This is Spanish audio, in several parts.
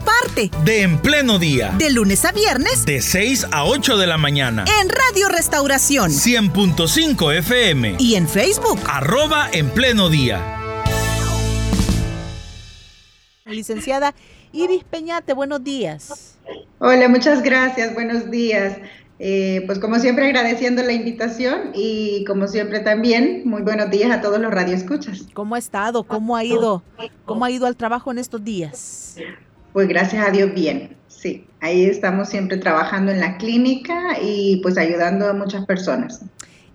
parte de En Pleno Día. De lunes a viernes. De 6 a 8 de la mañana. En Radio Restauración. 100.5 FM. Y en Facebook. Arroba En Pleno Día. Licenciada Iris Peñate, buenos días. Hola, muchas gracias, buenos días. Eh, pues como siempre agradeciendo la invitación y como siempre también muy buenos días a todos los radioescuchas. ¿Cómo ha estado? ¿Cómo ha ido? ¿Cómo ha ido al trabajo en estos días? Pues gracias a Dios bien, sí. Ahí estamos siempre trabajando en la clínica y pues ayudando a muchas personas.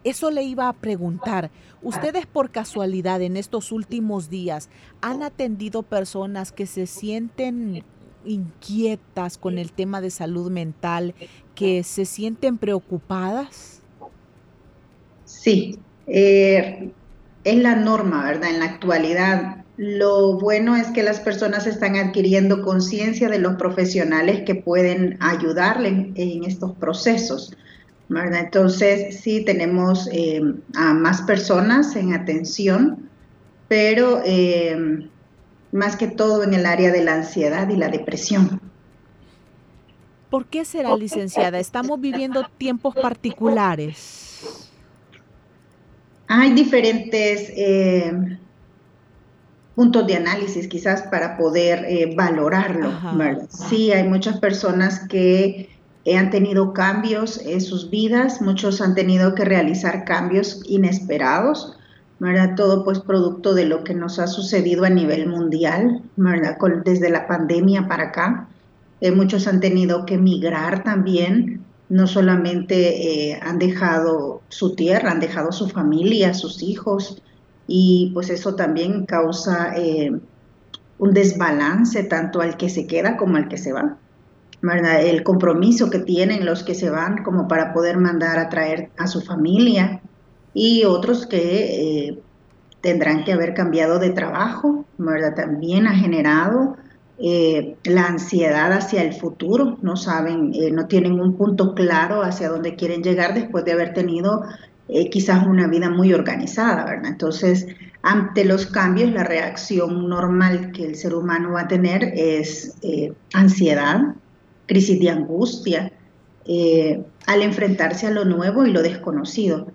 Eso le iba a preguntar. ¿Ustedes por casualidad en estos últimos días han atendido personas que se sienten inquietas con el tema de salud mental, que se sienten preocupadas? Sí, eh, es la norma, ¿verdad? En la actualidad. Lo bueno es que las personas están adquiriendo conciencia de los profesionales que pueden ayudarle en, estos procesos. ¿verdad? Entonces, sí, tenemos eh, a más personas en atención, pero eh, más que todo en el área de la ansiedad y la depresión. ¿Por qué será, licenciada? Estamos viviendo tiempos particulares. Hay diferentes eh, puntos de análisis quizás para poder eh, valorarlo. Sí, hay muchas personas que han tenido cambios en sus vidas, muchos han tenido que realizar cambios inesperados ¿verdad? Todo pues producto de lo que nos ha sucedido a nivel mundial, ¿verdad? desde la pandemia para acá. Eh, muchos han tenido que migrar también, no solamente eh, han dejado su tierra, han dejado su familia, sus hijos, y pues eso también causa eh, un desbalance tanto al que se queda como al que se va. ¿verdad? El compromiso que tienen los que se van como para poder mandar a traer a su familia, y otros que eh, tendrán que haber cambiado de trabajo, ¿verdad? También ha generado eh, la ansiedad hacia el futuro, no saben, no tienen un punto claro hacia dónde quieren llegar después de haber tenido quizás una vida muy organizada, ¿verdad? Entonces, ante los cambios, la reacción normal que el ser humano va a tener es ansiedad, crisis de angustia, al enfrentarse a lo nuevo y lo desconocido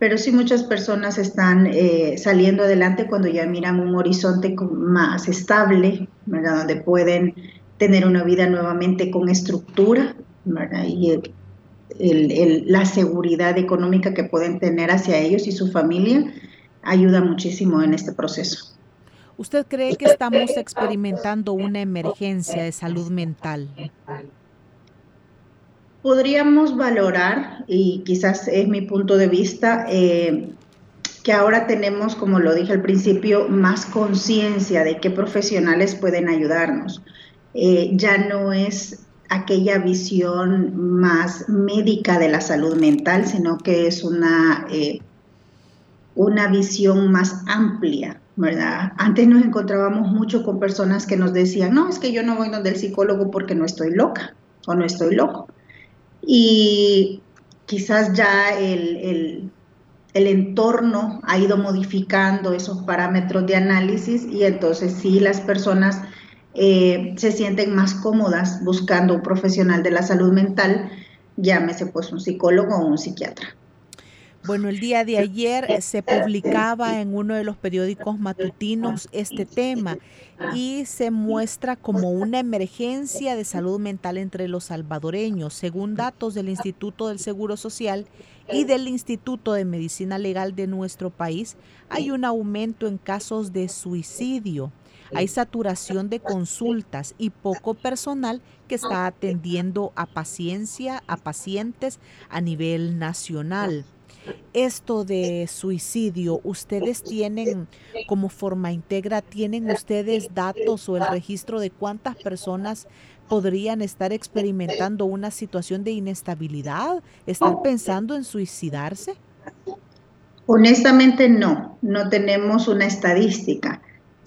pero sí muchas personas están eh, saliendo adelante cuando ya miran un horizonte más estable, ¿verdad? donde pueden tener una vida nuevamente con estructura ¿verdad? y la seguridad económica que pueden tener hacia ellos y su familia ayuda muchísimo en este proceso. ¿Usted cree que estamos experimentando una emergencia de salud mental? podríamos valorar, y quizás es mi punto de vista, eh, que ahora tenemos, como lo dije al principio, más conciencia de qué profesionales pueden ayudarnos. Eh, ya no es aquella visión más médica de la salud mental, sino que es una, eh, una visión más amplia, ¿verdad? Antes nos encontrábamos mucho con personas que nos decían, no, es que yo no voy donde el psicólogo porque no estoy loca o no estoy loco y quizás ya el, entorno ha ido modificando esos parámetros de análisis y entonces sí las personas eh, se sienten más cómodas buscando un profesional de la salud mental, llámese pues un psicólogo o un psiquiatra. Bueno, el día de ayer se publicaba en uno de los periódicos matutinos este tema y se muestra como una emergencia de salud mental entre los salvadoreños. Según datos del Instituto del Seguro Social y del Instituto de Medicina Legal de nuestro país, hay un aumento en casos de suicidio. Hay saturación de consultas y poco personal que está atendiendo a paciencia, a pacientes a nivel nacional. Esto de suicidio, ¿ustedes tienen como forma integra, tienen ustedes datos o el registro de cuántas personas podrían estar experimentando una situación de inestabilidad, estar pensando en suicidarse? Honestamente no, no tenemos una estadística.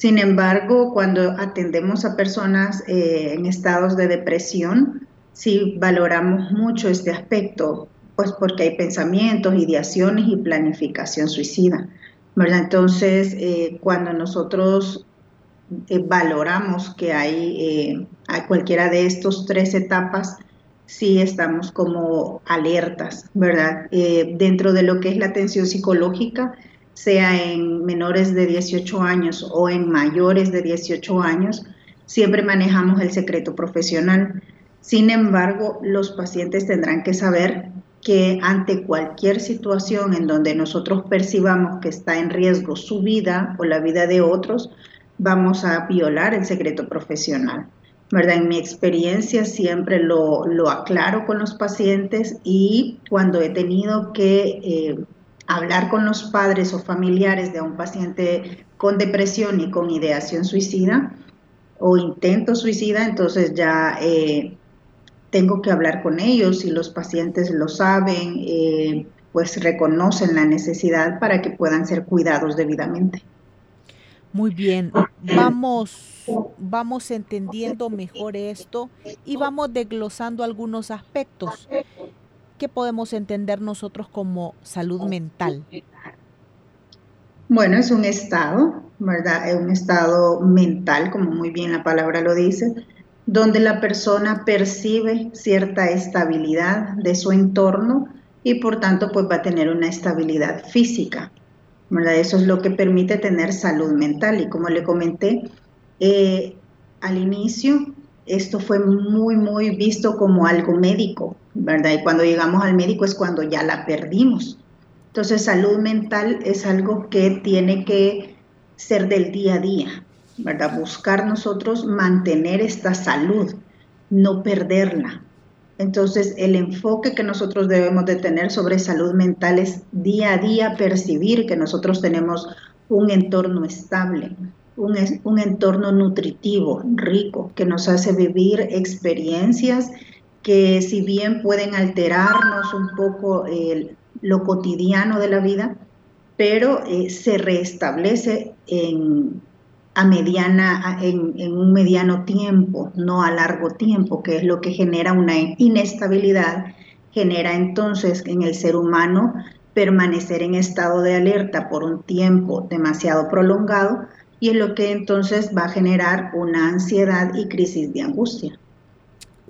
Sin embargo, cuando atendemos a personas eh, en estados de depresión, sí valoramos mucho este aspecto, pues porque hay pensamientos, ideaciones y planificación suicida. ¿verdad? Entonces, eh, cuando nosotros eh, valoramos que hay, hay cualquiera de estos tres etapas, sí estamos como alertas, ¿verdad? Dentro de lo que es la atención psicológica, sea en menores de 18 años o en mayores de 18 años, siempre manejamos el secreto profesional. Sin embargo, los pacientes tendrán que saber que ante cualquier situación en donde nosotros percibamos que está en riesgo su vida o la vida de otros, vamos a violar el secreto profesional. ¿verdad? En mi experiencia siempre lo, aclaro con los pacientes y cuando he tenido que eh, hablar con los padres o familiares de un paciente con depresión y con ideación suicida o intento suicida, entonces ya eh, tengo que hablar con ellos y los pacientes lo saben, eh, pues reconocen la necesidad para que puedan ser cuidados debidamente. Muy bien, vamos, vamos entendiendo mejor esto y vamos desglosando algunos aspectos que podemos entender nosotros como salud mental. Bueno, es un estado, ¿verdad? Es un estado mental, como muy bien la palabra lo dice, donde la persona percibe cierta estabilidad de su entorno y por tanto pues va a tener una estabilidad física. Eso es lo que permite tener salud mental. Y como le comenté eh, al inicio, esto fue muy, muy visto como algo médico, ¿verdad? Y cuando llegamos al médico es cuando ya la perdimos. Entonces, salud mental es algo que tiene que ser del día a día, ¿verdad? Buscar nosotros mantener esta salud, no perderla, entonces, el enfoque que nosotros debemos de tener sobre salud mental es día a día percibir que nosotros tenemos un entorno estable, un, un entorno nutritivo, rico, que nos hace vivir experiencias que si bien pueden alterarnos un poco lo cotidiano de la vida, pero eh, se restablece en, a mediana, en, un mediano tiempo, no a largo tiempo, que es lo que genera una inestabilidad, genera entonces en el ser humano permanecer en estado de alerta por un tiempo demasiado prolongado y es lo que entonces va a generar una ansiedad y crisis de angustia.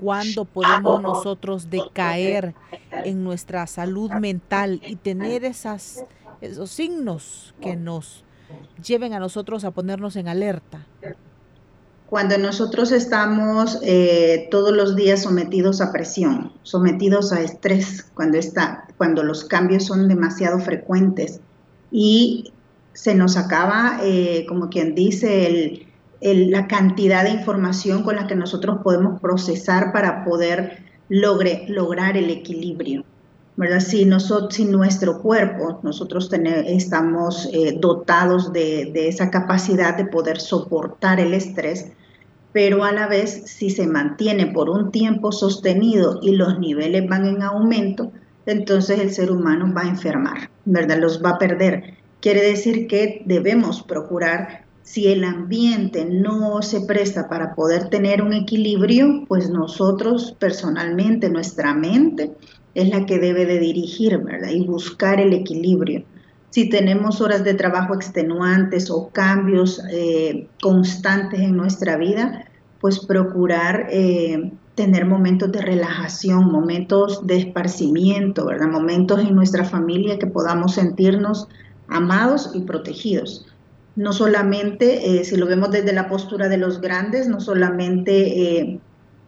¿Cuándo podemos nosotros decaer en nuestra salud mental y tener esas, esos signos que nos lleven a nosotros a ponernos en alerta? Cuando nosotros estamos eh, todos los días sometidos a presión, sometidos a estrés, cuando, está, cuando los cambios son demasiado frecuentes y se nos acaba, eh, como quien dice, la cantidad de información con la que nosotros podemos procesar para poder logre, lograr el equilibrio. ¿verdad? Si, nosotros, si nuestro cuerpo, nosotros estamos eh, dotados de, de, esa capacidad de poder soportar el estrés, pero a la vez si se mantiene por un tiempo sostenido y los niveles van en aumento, entonces el ser humano va a enfermar, ¿verdad? Los va a perder. Quiere decir que debemos procurar, si el ambiente no se presta para poder tener un equilibrio, pues nosotros personalmente, nuestra mente, es la que debe de dirigir, ¿verdad? Y buscar el equilibrio. Si tenemos horas de trabajo extenuantes o cambios eh, constantes en nuestra vida, pues procurar eh, tener momentos de relajación, momentos de esparcimiento, ¿verdad? Momentos en nuestra familia que podamos sentirnos amados y protegidos. No solamente, eh, si lo vemos desde la postura de los grandes, no solamente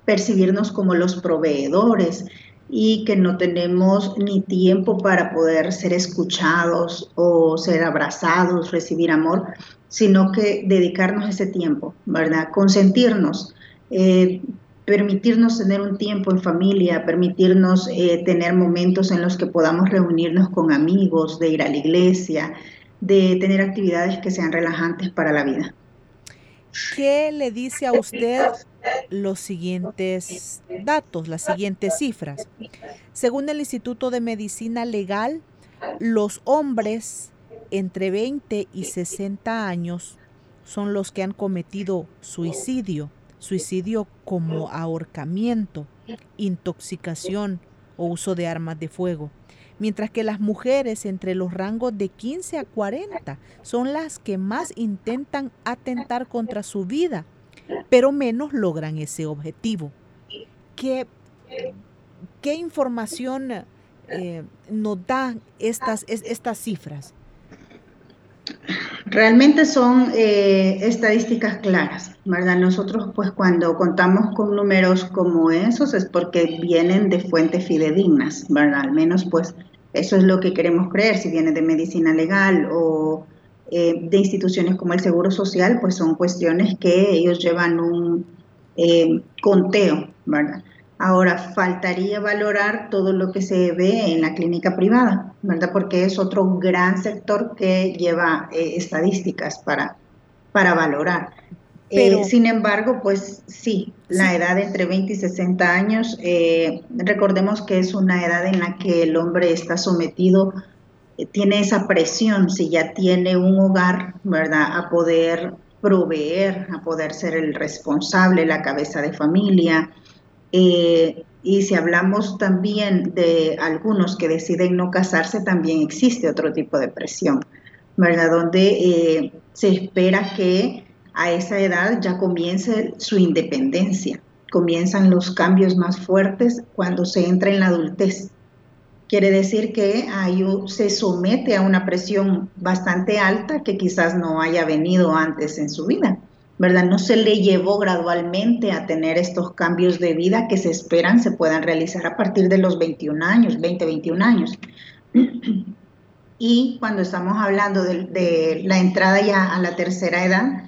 percibirnos como los proveedores, y que no tenemos ni tiempo para poder ser escuchados o ser abrazados, recibir amor, sino que dedicarnos ese tiempo, ¿verdad? Consentirnos, eh, permitirnos tener un tiempo en familia, permitirnos eh, tener momentos en los que podamos reunirnos con amigos, de ir a la iglesia, de tener actividades que sean relajantes para la vida. ¿Qué le dice a usted los siguientes datos, las siguientes cifras? Según el Instituto de Medicina Legal, los hombres entre 20 y 60 años son los que han cometido suicidio, suicidio como ahorcamiento, intoxicación o uso de armas de fuego, mientras que las mujeres entre los rangos de 15 a 40 son las que más intentan atentar contra su vida, pero menos logran ese objetivo. ¿Qué, qué información eh, nos dan estas, estas cifras? Realmente son eh, estadísticas claras, ¿verdad? Nosotros pues cuando contamos con números como esos es porque vienen de fuentes fidedignas, ¿verdad? Al menos pues eso es lo que queremos creer, si viene de medicina legal o eh, de instituciones como el Seguro Social, pues son cuestiones que ellos llevan un conteo, ¿verdad? Ahora, faltaría valorar todo lo que se ve en la clínica privada, ¿verdad? Porque es otro gran sector que lleva eh, estadísticas para, para valorar. Eh, sin embargo, pues sí, la edad entre 20 y 60 años, eh, recordemos que es una edad en la que el hombre está sometido, tiene esa presión, si ya tiene un hogar, ¿verdad? A poder proveer, a poder ser el responsable, la cabeza de familia, eh, y si hablamos también de algunos que deciden no casarse, también existe otro tipo de presión, ¿verdad? Donde eh, se espera que a esa edad ya comience su independencia, comienzan los cambios más fuertes cuando se entra en la adultez. Quiere decir que se somete a una presión bastante alta que quizás no haya venido antes en su vida. ¿Verdad? No se le llevó gradualmente a tener estos cambios de vida que se esperan se puedan realizar a partir de los 21 años, 20, 21 años. Y cuando estamos hablando de, la entrada ya a la tercera edad,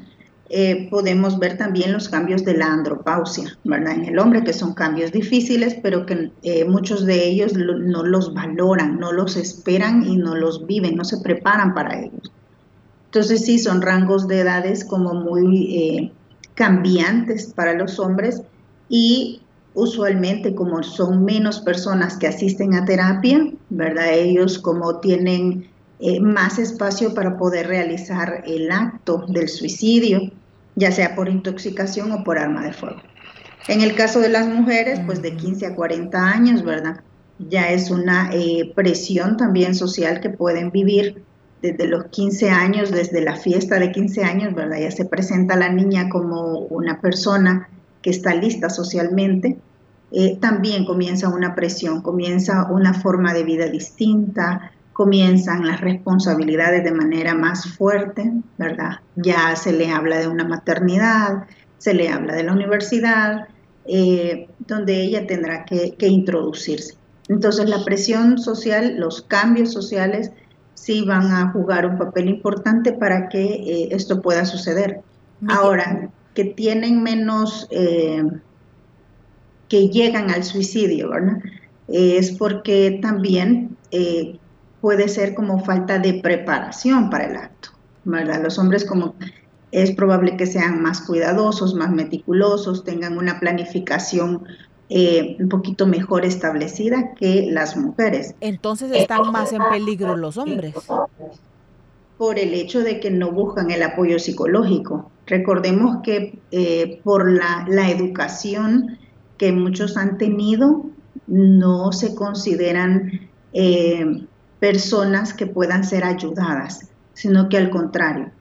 eh, podemos ver también los cambios de la andropausia, ¿verdad? En el hombre, que son cambios difíciles, pero que eh, muchos de ellos no los valoran, no los esperan y no los viven, no se preparan para ellos. Entonces sí, son rangos de edades como muy eh, cambiantes para los hombres y usualmente como son menos personas que asisten a terapia, ¿verdad? Ellos como tienen eh, más espacio para poder realizar el acto del suicidio, ya sea por intoxicación o por arma de fuego. En el caso de las mujeres, pues de 15 a 40 años, ¿verdad? Ya es una eh, presión también social que pueden vivir desde los 15 años, desde la fiesta de 15 años, ¿verdad? Ya se presenta la niña como una persona que está lista socialmente, eh, también comienza una presión, comienza una forma de vida distinta, comienzan las responsabilidades de manera más fuerte, ¿verdad? Ya se le habla de una maternidad, se le habla de la universidad, eh, donde ella tendrá que introducirse. Entonces la presión social, los cambios sociales, sí van a jugar un papel importante para que eh, esto pueda suceder. Ahora, que tienen menos, eh, que llegan al suicidio, ¿verdad? es porque también eh, puede ser como falta de preparación para el acto, ¿verdad? Los hombres como es probable que sean más cuidadosos, más meticulosos, tengan una planificación eh, un poquito mejor establecida que las mujeres. Entonces están más en peligro los hombres. Por el hecho de que no buscan el apoyo psicológico. Recordemos que eh, por la, educación que muchos han tenido, no se consideran eh, personas que puedan ser ayudadas, sino que al contrario,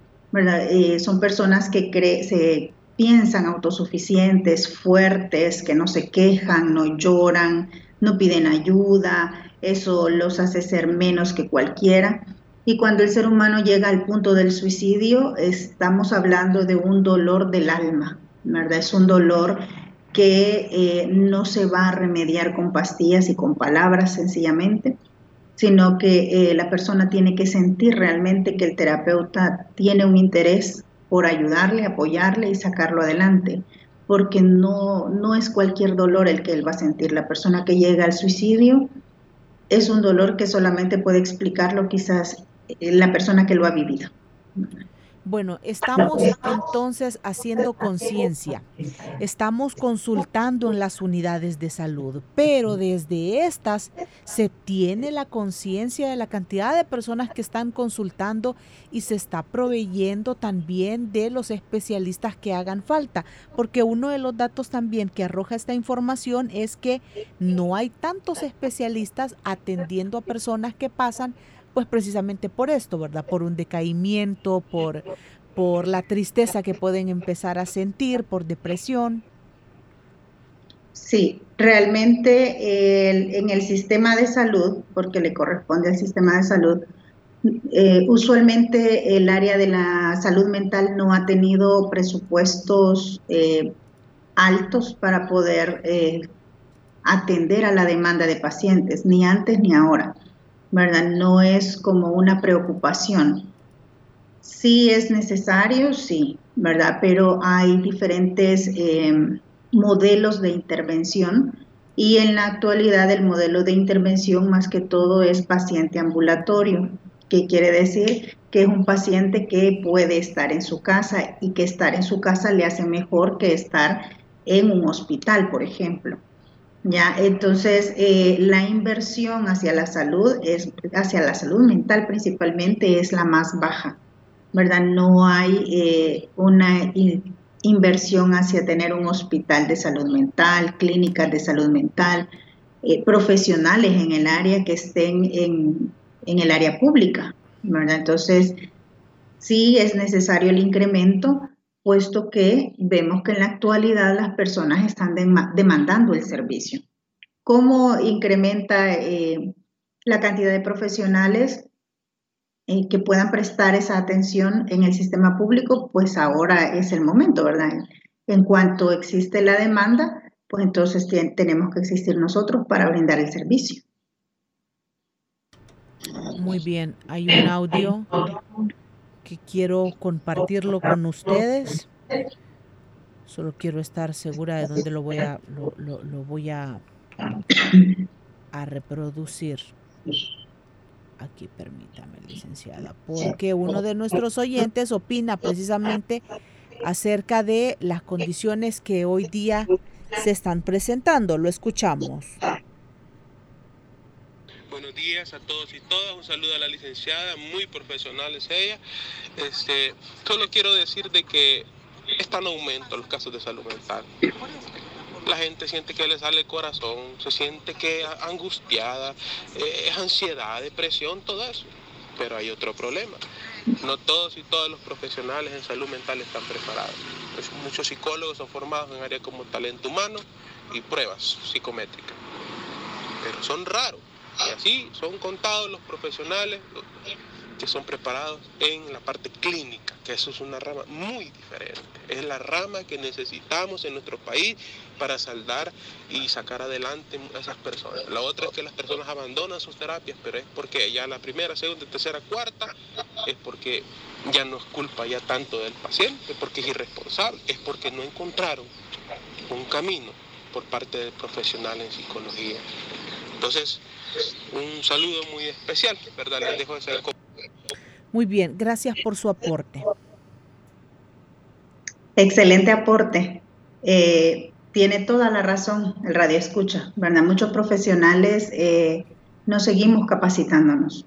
son personas que se piensan autosuficientes, fuertes, que no se quejan, no lloran, no piden ayuda, eso los hace ser menos que cualquiera. Y cuando el ser humano llega al punto del suicidio, estamos hablando de un dolor del alma, ¿verdad? Es un dolor que eh, no se va a remediar con pastillas y con palabras sencillamente, sino que eh, la persona tiene que sentir realmente que el terapeuta tiene un interés por ayudarle, apoyarle y sacarlo adelante, porque no, no es cualquier dolor el que él va a sentir. La persona que llega al suicidio es un dolor que solamente puede explicarlo quizás eh, la persona que lo ha vivido. Bueno, estamos entonces haciendo conciencia, estamos consultando en las unidades de salud, pero desde estas se tiene la conciencia de la cantidad de personas que están consultando y se está proveyendo también de los especialistas que hagan falta, porque uno de los datos también que arroja esta información es que no hay tantos especialistas atendiendo a personas que pasan pues precisamente por esto, ¿verdad? Por un decaimiento, por, por la tristeza que pueden empezar a sentir, por depresión. Sí, realmente en el sistema de salud, porque le corresponde al sistema de salud, eh, usualmente el área de la salud mental no ha tenido presupuestos eh, altos para poder eh, atender a la demanda de pacientes, ni antes ni ahora. ¿Verdad? No es como una preocupación. Sí es necesario, sí, ¿verdad? Pero hay diferentes em, modelos de intervención y en la actualidad el modelo de intervención más que todo es paciente ambulatorio, que quiere decir que es un paciente que puede estar en su casa y que estar en su casa le hace mejor que estar en un hospital, por ejemplo. Ya, entonces eh, la inversión hacia la salud es hacia la salud mental principalmente es la más baja, ¿verdad? No hay eh, una inversión hacia tener un hospital de salud mental, clínicas de salud mental, eh, profesionales en el área que estén en, en el área pública, ¿verdad? Entonces sí es necesario el incremento, puesto que vemos que en la actualidad las personas están demandando el servicio. ¿Cómo incrementa eh, la cantidad de profesionales eh, que puedan prestar esa atención en el sistema público? Pues ahora es el momento, ¿verdad? En cuanto existe la demanda, pues entonces tenemos que existir nosotros para brindar el servicio. Muy bien, hay un audio que quiero compartirlo con ustedes. Solo quiero estar segura de dónde lo voy a, lo, voy a, a reproducir. Aquí permítame, licenciada, porque uno de nuestros oyentes opina precisamente acerca de las condiciones que hoy día se están presentando. Lo escuchamos. Buenos días a todos y todas. Un saludo a la licenciada, muy profesional es ella. Este, solo quiero decir de que están en aumento los casos de salud mental. La gente siente que le sale el corazón, se siente que es angustiada, eh, es ansiedad, depresión, todo eso. Pero hay otro problema. No todos y todos los profesionales en salud mental están preparados. Muchos psicólogos son formados en áreas como talento humano y pruebas psicométricas. Pero son raros. Y así son contados los profesionales que son preparados en la parte clínica, que eso es una rama muy diferente. Es la rama que necesitamos en nuestro país para saldar y sacar adelante a esas personas. La otra es que las personas abandonan sus terapias, pero es porque ya la primera, segunda, tercera, cuarta, es porque ya no es culpa ya tanto del paciente, porque es irresponsable, es porque no encontraron un camino por parte del profesional en psicología. Entonces, un saludo muy especial, ¿verdad? Les dejo ese... Muy bien, gracias por su aporte. Excelente aporte. Eh, tiene toda la razón el radio escucha, ¿verdad? Muchos profesionales eh, nos seguimos capacitándonos.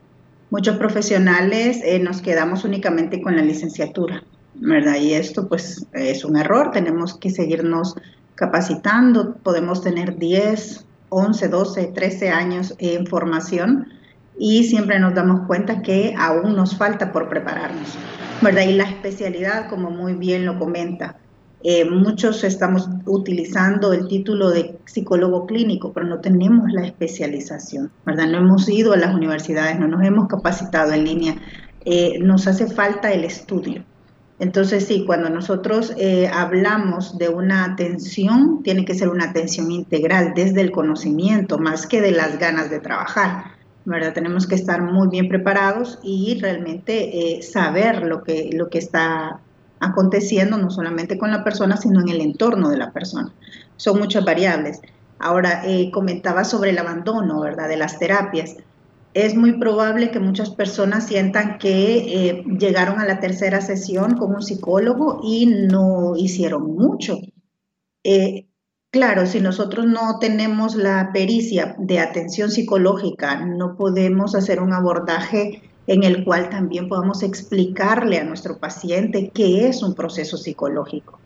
Muchos profesionales eh, nos quedamos únicamente con la licenciatura, ¿verdad? Y esto pues es un error, tenemos que seguirnos capacitando, podemos tener 10, 11, 12, 13 años en formación y siempre nos damos cuenta que aún nos falta por prepararnos, ¿verdad? Y la especialidad, como muy bien lo comenta, eh, muchos estamos utilizando el título de psicólogo clínico, pero no tenemos la especialización, ¿verdad? No hemos ido a las universidades, no nos hemos capacitado en línea, eh, nos hace falta el estudio. Entonces, sí, cuando nosotros eh, hablamos de una atención, tiene que ser una atención integral desde el conocimiento, más que de las ganas de trabajar. ¿verdad? Tenemos que estar muy bien preparados y realmente eh, saber lo que, lo que está aconteciendo, no solamente con la persona, sino en el entorno de la persona. Son muchas variables. Ahora, eh, comentaba sobre el abandono, ¿verdad?, de las terapias. Es muy probable que muchas personas sientan que eh, llegaron a la tercera sesión con un psicólogo y no hicieron mucho. Eh, claro, si nosotros no tenemos la pericia de atención psicológica, no podemos hacer un abordaje en el cual también podamos explicarle a nuestro paciente qué es un proceso psicológico.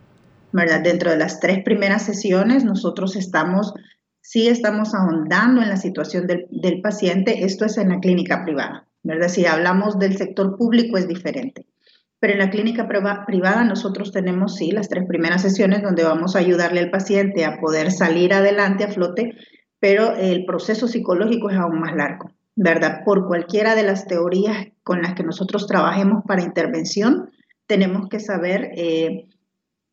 ¿verdad? Dentro de las tres primeras sesiones, nosotros estamos sí estamos ahondando en la situación del, paciente, esto es en la clínica privada, ¿verdad? Si hablamos del sector público es diferente. Pero en la clínica privada nosotros tenemos, sí, las tres primeras sesiones donde vamos a ayudarle al paciente a poder salir adelante a flote, pero el proceso psicológico es aún más largo, ¿verdad? Por cualquiera de las teorías con las que nosotros trabajemos para intervención, tenemos que saber eh,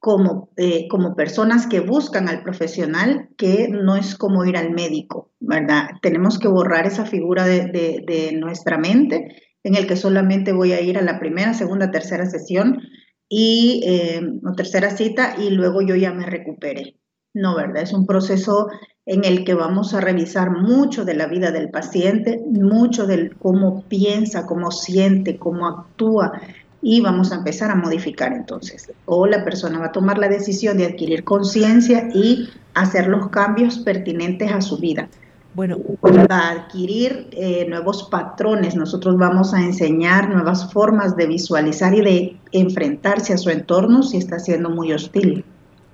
como, eh, como personas que buscan al profesional, que no es como ir al médico, ¿verdad? Tenemos que borrar esa figura de, nuestra mente en el que solamente voy a ir a la primera, segunda, tercera sesión y eh, o tercera cita y luego yo ya me recupere. No, ¿verdad? Es un proceso en el que vamos a revisar mucho de la vida del paciente, mucho de cómo piensa, cómo siente, cómo actúa, y vamos a empezar a modificar entonces. O la persona va a tomar la decisión de adquirir conciencia y hacer los cambios pertinentes a su vida. Bueno, va a adquirir eh, nuevos patrones. Nosotros vamos a enseñar nuevas formas de visualizar y de enfrentarse a su entorno si está siendo muy hostil.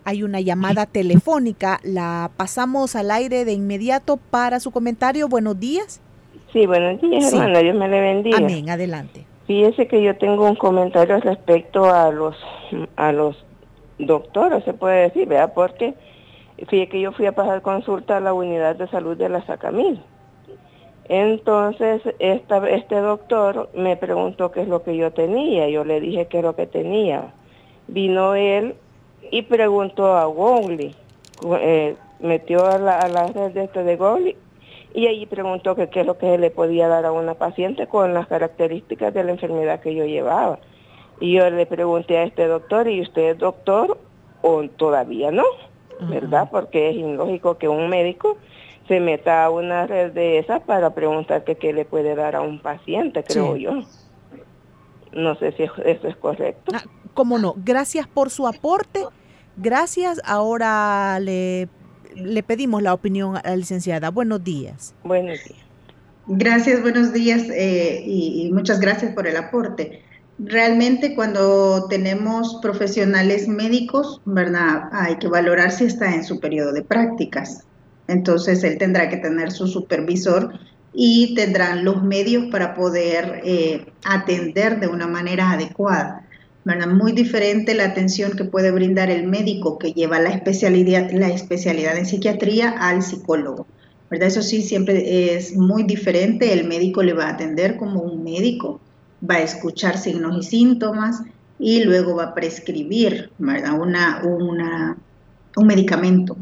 Hay una llamada telefónica, la pasamos al aire de inmediato para su comentario. Buenos días. Sí, buenos días, hermano. Dios me le bendiga. Amén, adelante. Fíjese que yo tengo un comentario respecto a los a los doctores, se puede decir, ¿verdad? Porque fíjese que yo fui a pasar consulta a la unidad de salud de la Sacamil. Entonces, esta, este doctor me preguntó qué es lo que yo tenía. Yo le dije qué es lo que tenía. Vino él y preguntó a Gowley. Eh, metió a la, a red de este de Gowley y allí preguntó que qué es lo que se le podía dar a una paciente con las características de la enfermedad que yo llevaba. Y yo le pregunté a este doctor, ¿y usted es doctor o todavía no? ¿Verdad? Porque es ilógico que un médico se meta a una red de esas para preguntar que qué le puede dar a un paciente, creo yo. No sé si eso es correcto. Ah, ¿Cómo no? Gracias por su aporte. Gracias. Ahora le le pedimos la opinión a la licenciada. Buenos días. Buenos días. Gracias, buenos días eh, y, muchas gracias por el aporte. Realmente cuando tenemos profesionales médicos, ¿verdad? Hay que valorar si está en su periodo de prácticas. Entonces él tendrá que tener su supervisor y tendrán los medios para poder eh, atender de una manera adecuada. Muy diferente la atención que puede brindar el médico que lleva la especialidad, la especialidad en psiquiatría al psicólogo. ¿verdad? Eso sí, siempre es muy diferente. El médico le va a atender como un médico, va a escuchar signos y síntomas y luego va a prescribir ¿verdad? Una, una, un medicamento.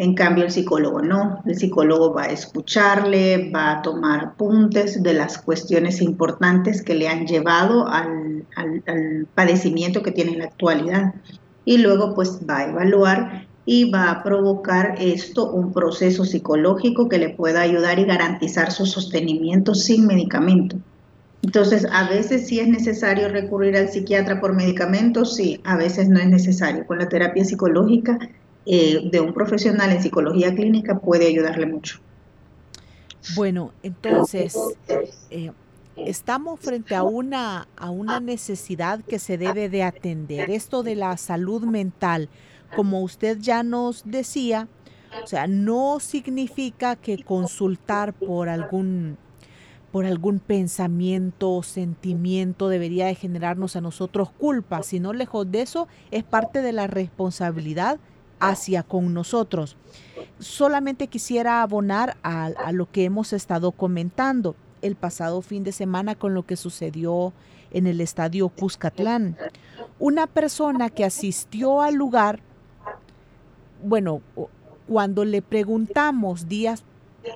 En cambio, el psicólogo no. El psicólogo va a escucharle, va a tomar apuntes de las cuestiones importantes que le han llevado al, padecimiento que tiene en la actualidad. Y luego, pues, va a evaluar y va a provocar esto un proceso psicológico que le pueda ayudar y garantizar su sostenimiento sin medicamento. Entonces, a veces sí es necesario recurrir al psiquiatra por medicamentos, sí, a veces no es necesario. Con la terapia psicológica eh, de un profesional en psicología clínica puede ayudarle mucho. Bueno, entonces, eh, estamos frente a una, a una necesidad que se debe de atender. Esto de la salud mental, como usted ya nos decía, o sea, no significa que consultar por algún por algún pensamiento o sentimiento debería de generarnos a nosotros culpa, sino lejos de eso es parte de la responsabilidad hacia con nosotros. Solamente quisiera abonar a, lo que hemos estado comentando el pasado fin de semana con lo que sucedió en el estadio Cuscatlán. Una persona que asistió al lugar, bueno, cuando le preguntamos días,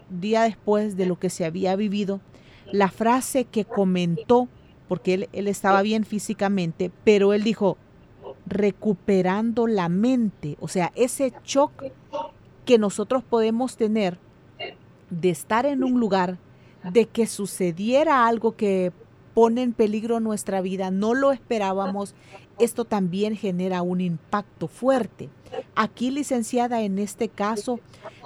día después de lo que se había vivido, la frase que comentó, porque él, él estaba bien físicamente, pero él dijo, recuperando la mente, o sea, ese shock que nosotros podemos tener de estar en un lugar, de que sucediera algo que pone en peligro nuestra vida, no lo esperábamos, esto también genera un impacto fuerte. Aquí, licenciada, en este caso,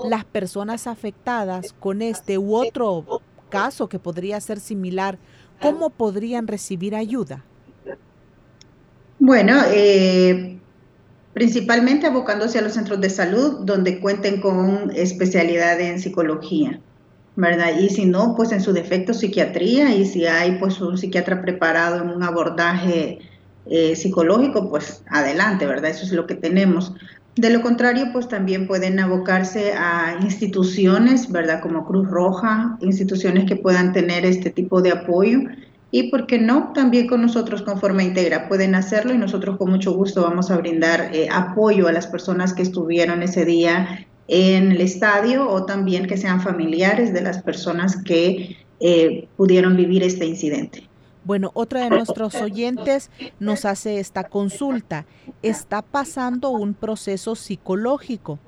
las personas afectadas con este u otro caso que podría ser similar, ¿cómo podrían recibir ayuda? Bueno, eh, principalmente abocándose a los centros de salud donde cuenten con especialidad en psicología. ¿verdad? Y si no, pues en su defecto psiquiatría y si hay pues un psiquiatra preparado en un abordaje eh, psicológico, pues adelante, ¿verdad? Eso es lo que tenemos. De lo contrario, pues también pueden abocarse a instituciones, ¿verdad? Como Cruz Roja, instituciones que puedan tener este tipo de apoyo. Y, ¿por qué no? También con nosotros con forma íntegra pueden hacerlo y nosotros con mucho gusto vamos a brindar eh, apoyo a las personas que estuvieron ese día en el estadio o también que sean familiares de las personas que eh, pudieron vivir este incidente. Bueno, otra de nuestros oyentes nos hace esta consulta. Está pasando un proceso psicológico,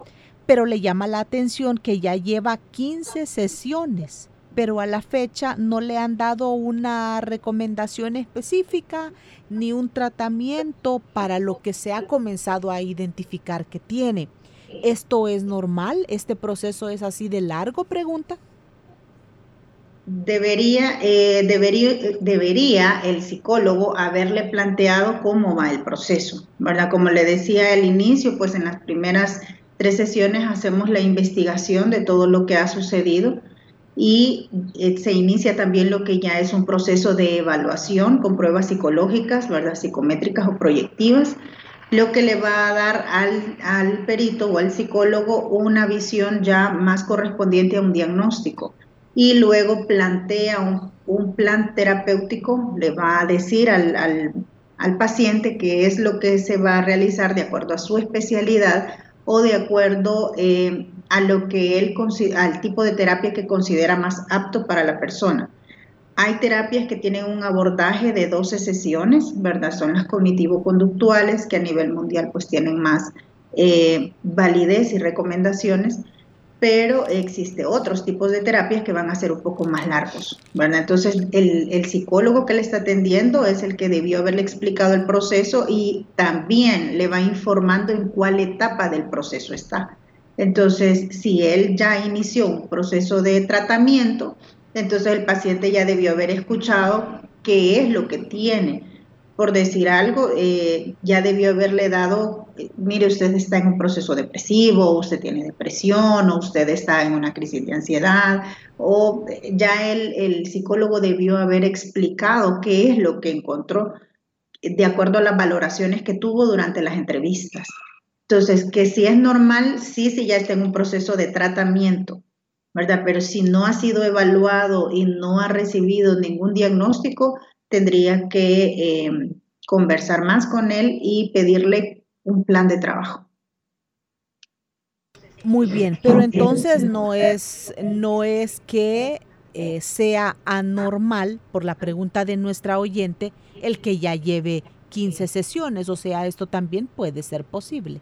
pero le llama la atención que ya lleva 15 sesiones, pero a la fecha no le han dado una recomendación específica ni un tratamiento para lo que se ha comenzado a identificar que tiene. ¿Esto es normal? ¿Este proceso es así de largo? Pregunta. Debería, eh, debería, debería el psicólogo haberle planteado cómo va el proceso, ¿verdad? Como le decía al inicio, pues en las primeras tres sesiones hacemos la investigación de todo lo que ha sucedido y eh, se inicia también lo que ya es un proceso de evaluación con pruebas psicológicas, ¿verdad? Psicométricas o proyectivas lo que le va a dar al, perito o al psicólogo una visión ya más correspondiente a un diagnóstico. Y luego plantea un, plan terapéutico, le va a decir al, paciente qué es lo que se va a realizar de acuerdo a su especialidad o de acuerdo eh, a lo que él al tipo de terapia que considera más apto para la persona. Hay terapias que tienen un abordaje de 12 sesiones, ¿verdad? Son las cognitivo-conductuales que a nivel mundial pues tienen más eh, validez y recomendaciones, pero existe otros tipos de terapias que van a ser un poco más largos, ¿verdad? Entonces el, el psicólogo que le está atendiendo es el que debió haberle explicado el proceso y también le va informando en cuál etapa del proceso está. Entonces, si él ya inició un proceso de tratamiento, entonces el paciente ya debió haber escuchado qué es lo que tiene. Por decir algo, eh, ya debió haberle dado, eh, mire, usted está en un proceso depresivo, usted tiene depresión, o usted está en una crisis de ansiedad, o ya el, el psicólogo debió haber explicado qué es lo que encontró de acuerdo a las valoraciones que tuvo durante las entrevistas. Entonces, que si es normal, sí, sí ya está en un proceso de tratamiento, ¿verdad? Pero si no ha sido evaluado y no ha recibido ningún diagnóstico, tendría que em, conversar más con él y pedirle un plan de trabajo. Muy bien, pero entonces no es, no es que eh, sea anormal, por la pregunta de nuestra oyente, el que ya lleve 15 sesiones, o sea, esto también puede ser posible.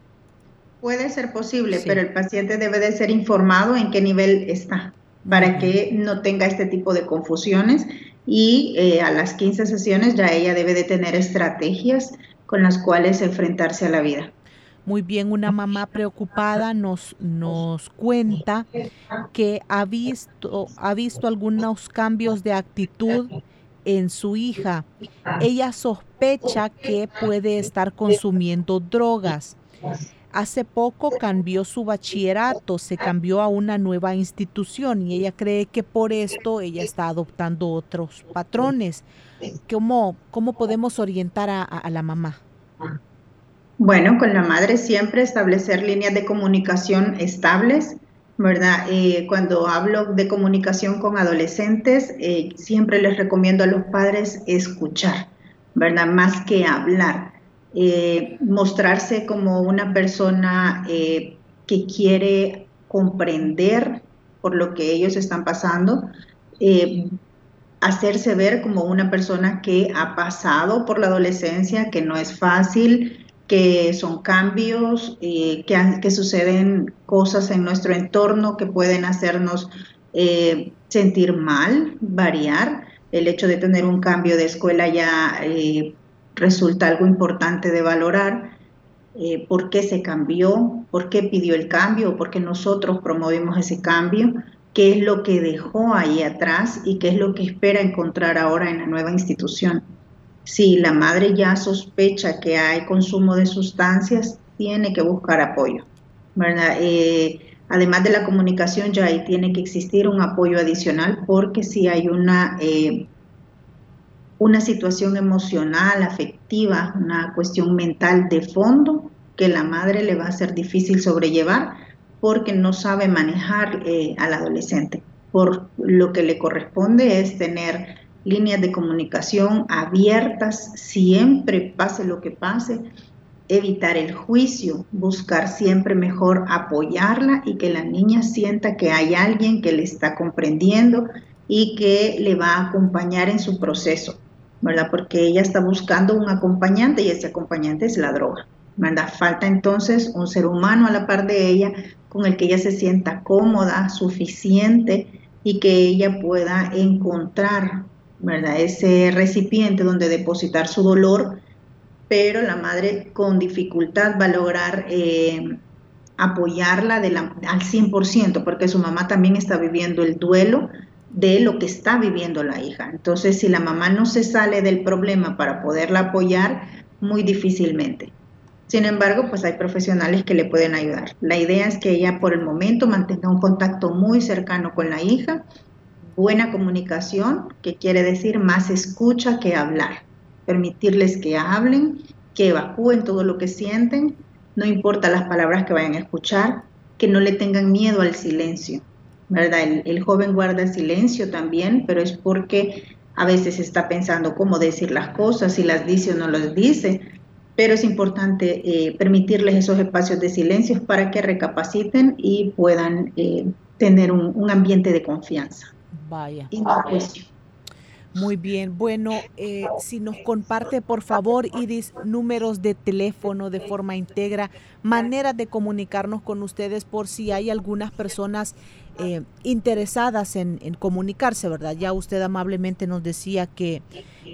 Puede ser posible, pero el paciente debe de ser informado en qué nivel está para que no tenga este tipo de confusiones y eh, a las 15 sesiones ya ella debe de tener estrategias con las cuales enfrentarse a la vida. Muy bien, una mamá preocupada nos, nos cuenta que ha visto, ha visto algunos cambios de actitud en su hija. Ella sospecha que puede estar consumiendo drogas. Hace poco cambió su bachillerato, se cambió a una nueva institución y ella cree que por esto ella está adoptando otros patrones. ¿Cómo, cómo podemos orientar a, la mamá? Bueno, con la madre siempre establecer líneas de comunicación estables, ¿verdad? Eh, cuando hablo de comunicación con adolescentes, eh, siempre les recomiendo a los padres escuchar, ¿verdad? Más que hablar eh, mostrarse como una persona eh, que quiere comprender por lo que ellos están pasando, eh, hacerse ver como una persona que ha pasado por la adolescencia, que no es fácil, que son cambios, que, que, suceden cosas en nuestro entorno que pueden hacernos sentir mal, variar. El hecho de tener un cambio de escuela ya eh, resulta algo importante de valorar. Eh, por qué se cambió, por qué pidió el cambio, por qué nosotros promovimos ese cambio, qué es lo que dejó ahí atrás y qué es lo que espera encontrar ahora en la nueva institución. Si la madre ya sospecha que hay consumo de sustancias, tiene que buscar apoyo. Eh, además de la comunicación, ya ahí tiene que existir un apoyo adicional porque si hay una, eh, una situación emocional, afectiva, una cuestión mental de fondo que la madre le va a ser difícil sobrellevar, porque no sabe manejar eh, al adolescente. Por lo que le corresponde es tener líneas de comunicación abiertas, siempre pase lo que pase, evitar el juicio, buscar siempre mejor apoyarla y que la niña sienta que hay alguien que le está comprendiendo y que le va a acompañar en su proceso, ¿verdad? Porque ella está buscando un acompañante y ese acompañante es la droga. Falta entonces un ser humano a la par de ella con el que ella se sienta cómoda, suficiente y que ella pueda encontrar, ¿verdad? Ese recipiente donde depositar su dolor, pero la madre con dificultad va a lograr eh, apoyarla de la, al 100%, porque su mamá también está viviendo el duelo de lo que está viviendo la hija. Entonces, si la mamá no se sale del problema para poderla apoyar, muy difícilmente. Sin embargo, pues hay profesionales que le pueden ayudar. La idea es que ella por el momento mantenga un contacto muy cercano con la hija, buena comunicación, que quiere decir más escucha que hablar, permitirles que hablen, que evacúen todo lo que sienten, no importa las palabras que vayan a escuchar, que no le tengan miedo al silencio, ¿verdad? El, el joven guarda silencio también, pero es porque a veces está pensando cómo decir las cosas, si las dice o no las dice, pero es importante eh, permitirles esos espacios de silencio para que recapaciten y puedan eh, tener un, ambiente de confianza. Vaya. Muy bien, bueno, eh, si nos comparte por favor, Iris, números de teléfono de forma íntegra, maneras de comunicarnos con ustedes por si hay algunas personas interesadas en, en, comunicarse, ¿verdad? Ya usted amablemente nos decía que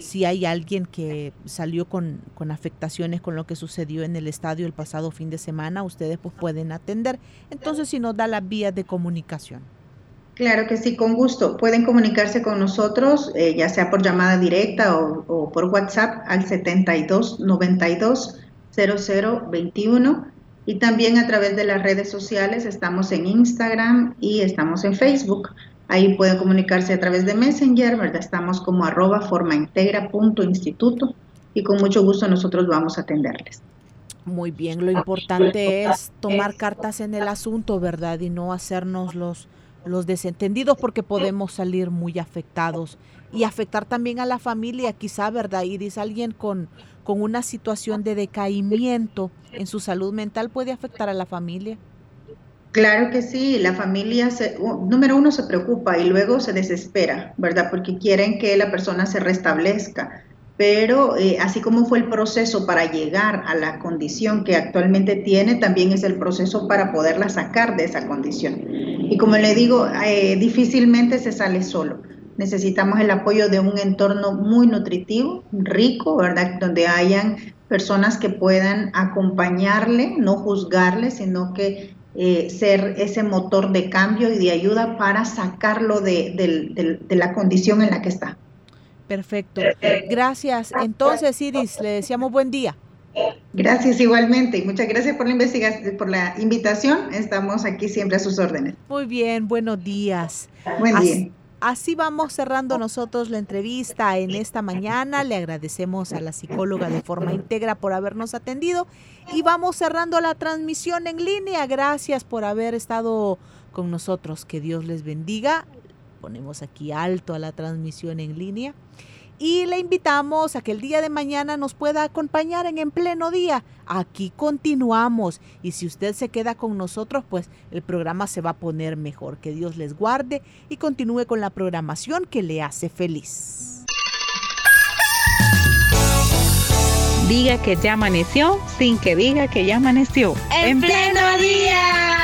si hay alguien que salió con, con, afectaciones con lo que sucedió en el estadio el pasado fin de semana, ustedes pues pueden atender. Entonces, si nos da las vías de comunicación. Claro que sí, con gusto. Pueden comunicarse con nosotros, eh, ya sea por llamada directa o, por WhatsApp al 72 92 0021 y también a través de las redes sociales. Estamos en Instagram y estamos en Facebook. Ahí pueden comunicarse a través de Messenger, ¿verdad? Estamos como arroba formaintegra.instituto y con mucho gusto nosotros vamos a atenderles. Muy bien, lo importante es tomar cartas en el asunto, ¿verdad? Y no hacernos los, los desentendidos porque podemos salir muy afectados y afectar también a la familia, quizá, ¿verdad? Iris, alguien con, con una situación de decaimiento en su salud mental puede afectar a la familia. Claro que sí, la familia, se, número uno, se preocupa y luego se desespera, ¿verdad? Porque quieren que la persona se restablezca. Pero eh, así como fue el proceso para llegar a la condición que actualmente tiene, también es el proceso para poderla sacar de esa condición. Y como le digo, eh, difícilmente se sale solo. Necesitamos el apoyo de un entorno muy nutritivo, rico, ¿verdad? Donde hayan personas que puedan acompañarle, no juzgarle, sino que eh, ser ese motor de cambio y de ayuda para sacarlo de, la condición en la que está. Perfecto. Gracias. Entonces, Iris, le deseamos buen día. Gracias igualmente y muchas gracias por la investigación, por la invitación. Estamos aquí siempre a sus órdenes. Muy bien, buenos días. Buen día. Así vamos cerrando nosotros la entrevista en esta mañana. Le agradecemos a la psicóloga de forma íntegra por habernos atendido y vamos cerrando la transmisión en línea. Gracias por haber estado con nosotros. Que Dios les bendiga. Ponemos aquí alto a la transmisión en línea y le invitamos a que el día de mañana nos pueda acompañar en En Pleno Día. Aquí continuamos y si usted se queda con nosotros, pues el programa se va a poner mejor. Que Dios les guarde y continúe con la programación que le hace feliz. Diga que ya amaneció sin que diga que ya amaneció. En, pleno día.